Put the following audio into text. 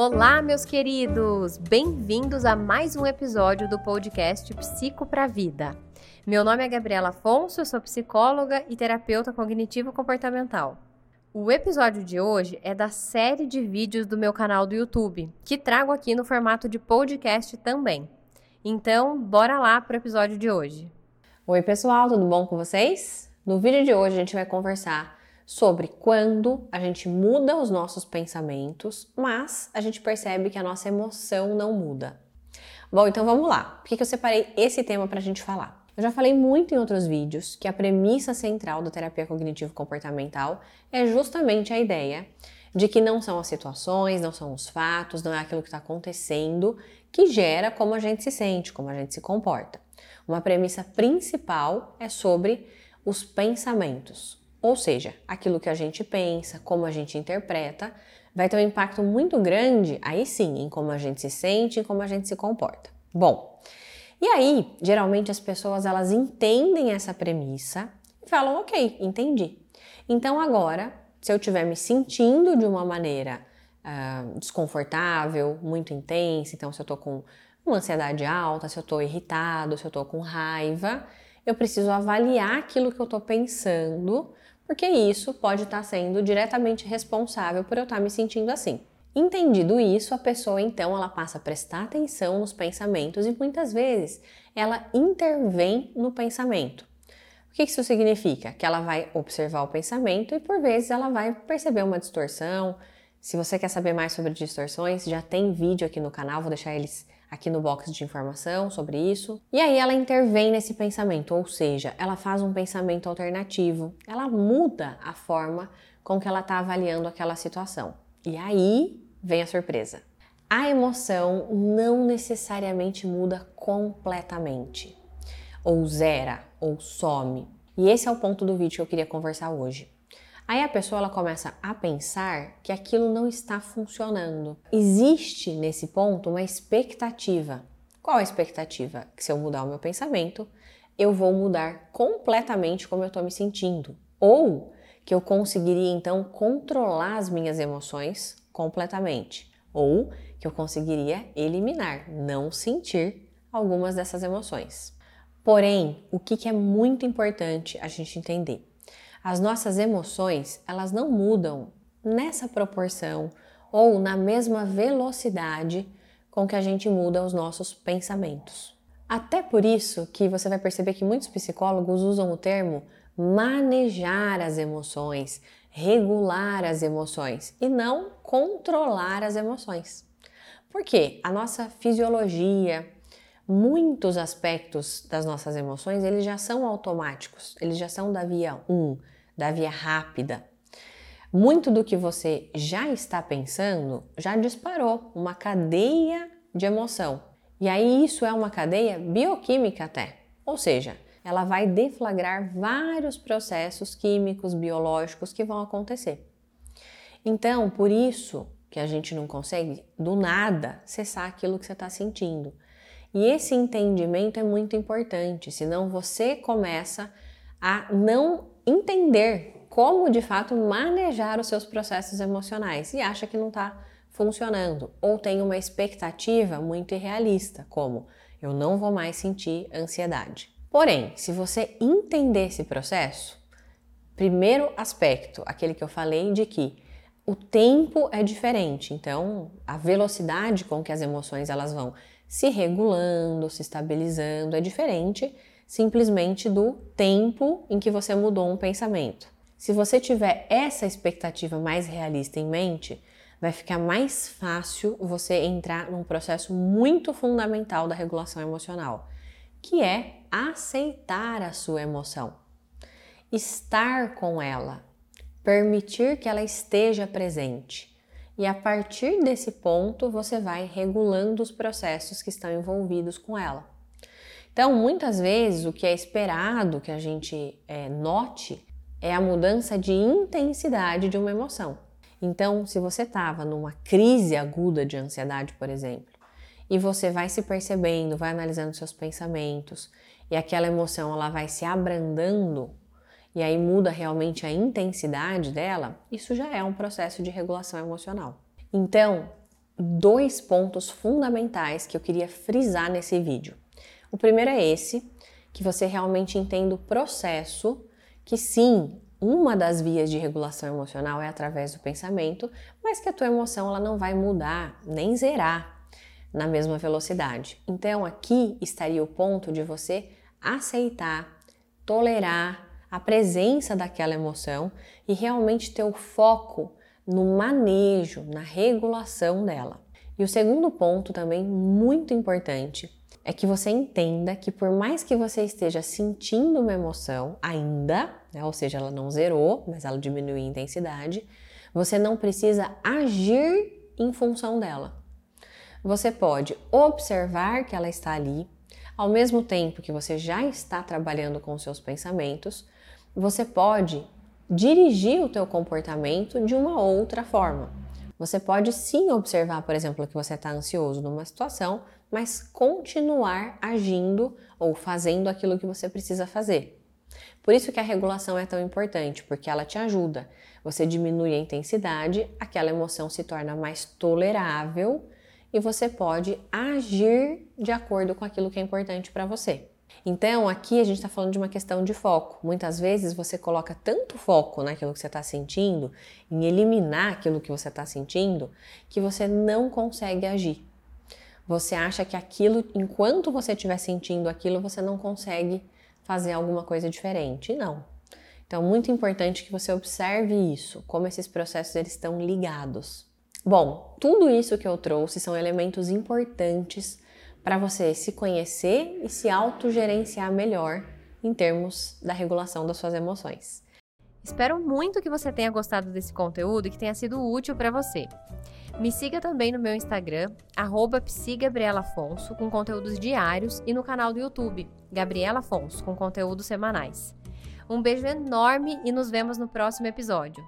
Olá, meus queridos! Bem-vindos a mais um episódio do podcast Psico para Vida. Meu nome é Gabriela Afonso, eu sou psicóloga e terapeuta cognitivo-comportamental. O episódio de hoje é da série de vídeos do meu canal do YouTube, que trago aqui no formato de podcast também. Então, bora lá para o episódio de hoje. Oi, pessoal, tudo bom com vocês? No vídeo de hoje a gente vai conversar sobre quando a gente muda os nossos pensamentos, mas a gente percebe que a nossa emoção não muda. Bom, então vamos lá. Por que eu separei esse tema para a gente falar? Eu já falei muito em outros vídeos que a premissa central da terapia cognitivo-comportamental é justamente a ideia de que não são as situações, não são os fatos, não é aquilo que está acontecendo que gera como a gente se sente, como a gente se comporta. Uma premissa principal é sobre os pensamentos, ou seja, aquilo que a gente pensa, como a gente interpreta, vai ter um impacto muito grande, aí sim, em como a gente se sente, em como a gente se comporta. Bom, e aí, geralmente as pessoas elas entendem essa premissa e falam, ok, entendi. Então agora, se eu estiver me sentindo de uma maneira uh, desconfortável, muito intensa, então se eu tô com uma ansiedade alta, se eu tô irritado, se eu tô com raiva, eu preciso avaliar aquilo que eu tô pensando porque isso pode estar sendo diretamente responsável por eu estar me sentindo assim. Entendido isso, a pessoa então ela passa a prestar atenção nos pensamentos e muitas vezes ela intervém no pensamento. O que isso significa? Que ela vai observar o pensamento e por vezes ela vai perceber uma distorção. Se você quer saber mais sobre distorções, já tem vídeo aqui no canal, vou deixar eles aqui no box de informação sobre isso. E aí ela intervém nesse pensamento, ou seja, ela faz um pensamento alternativo, ela muda a forma com que ela está avaliando aquela situação. E aí vem a surpresa. A emoção não necessariamente muda completamente, ou zera, ou some. E esse é o ponto do vídeo que eu queria conversar hoje. Aí a pessoa ela começa a pensar que aquilo não está funcionando. Existe nesse ponto uma expectativa. Qual a expectativa? Que se eu mudar o meu pensamento, eu vou mudar completamente como eu estou me sentindo. Ou que eu conseguiria então controlar as minhas emoções completamente. Ou que eu conseguiria eliminar, não sentir algumas dessas emoções. Porém, o que é muito importante a gente entender? As nossas emoções, elas não mudam nessa proporção ou na mesma velocidade com que a gente muda os nossos pensamentos. Até por isso que você vai perceber que muitos psicólogos usam o termo manejar as emoções, regular as emoções e não controlar as emoções. Porque a nossa fisiologia, muitos aspectos das nossas emoções, eles já são automáticos, eles já são da via 1, da via rápida. Muito do que você já está pensando já disparou uma cadeia de emoção. E aí isso é uma cadeia bioquímica até. Ou seja, ela vai deflagrar vários processos químicos, biológicos que vão acontecer. Então, por isso que a gente não consegue do nada cessar aquilo que você está sentindo. E esse entendimento é muito importante, senão você começa a não entender como de fato manejar os seus processos emocionais e acha que não está funcionando ou tem uma expectativa muito irrealista, como eu não vou mais sentir ansiedade. Porém, se você entender esse processo, primeiro aspecto, aquele que eu falei de que o tempo é diferente, então a velocidade com que as emoções elas vão se regulando, se estabilizando é diferente simplesmente do tempo em que você mudou um pensamento. Se você tiver essa expectativa mais realista em mente, vai ficar mais fácil você entrar num processo muito fundamental da regulação emocional, que é aceitar a sua emoção, estar com ela, permitir que ela esteja presente. E a partir desse ponto, você vai regulando os processos que estão envolvidos com ela. Então, muitas vezes, o que é esperado que a gente é, note é a mudança de intensidade de uma emoção. Então, se você estava numa crise aguda de ansiedade, por exemplo, e você vai se percebendo, vai analisando seus pensamentos, e aquela emoção ela vai se abrandando, e aí muda realmente a intensidade dela, isso já é um processo de regulação emocional. Então, dois pontos fundamentais que eu queria frisar nesse vídeo. O primeiro é esse, que você realmente entenda o processo, que sim, uma das vias de regulação emocional é através do pensamento, mas que a tua emoção ela não vai mudar nem zerar na mesma velocidade. Então aqui estaria o ponto de você aceitar, tolerar a presença daquela emoção e realmente ter o foco no manejo, na regulação dela. E o segundo ponto também muito importante é que você entenda que por mais que você esteja sentindo uma emoção ainda, né, ou seja, ela não zerou, mas ela diminuiu em intensidade, você não precisa agir em função dela. Você pode observar que ela está ali, ao mesmo tempo que você já está trabalhando com seus pensamentos, você pode dirigir o teu comportamento de uma outra forma. Você pode sim observar, por exemplo, que você está ansioso numa situação, mas continuar agindo ou fazendo aquilo que você precisa fazer. Por isso que a regulação é tão importante, porque ela te ajuda. Você diminui a intensidade, aquela emoção se torna mais tolerável e você pode agir de acordo com aquilo que é importante para você. Então, aqui a gente está falando de uma questão de foco. Muitas vezes você coloca tanto foco naquilo que você está sentindo, em eliminar aquilo que você está sentindo, que você não consegue agir. Você acha que aquilo, enquanto você estiver sentindo aquilo, você não consegue fazer alguma coisa diferente. Não. Então, muito importante que você observe isso, como esses processos eles estão ligados. Bom, tudo isso que eu trouxe são elementos importantes para você se conhecer e se autogerenciar melhor em termos da regulação das suas emoções. Espero muito que você tenha gostado desse conteúdo e que tenha sido útil para você. Me siga também no meu Instagram, psigabrielafonso, com conteúdos diários, e no canal do YouTube, Gabriela Afonso, com conteúdos semanais. Um beijo enorme e nos vemos no próximo episódio.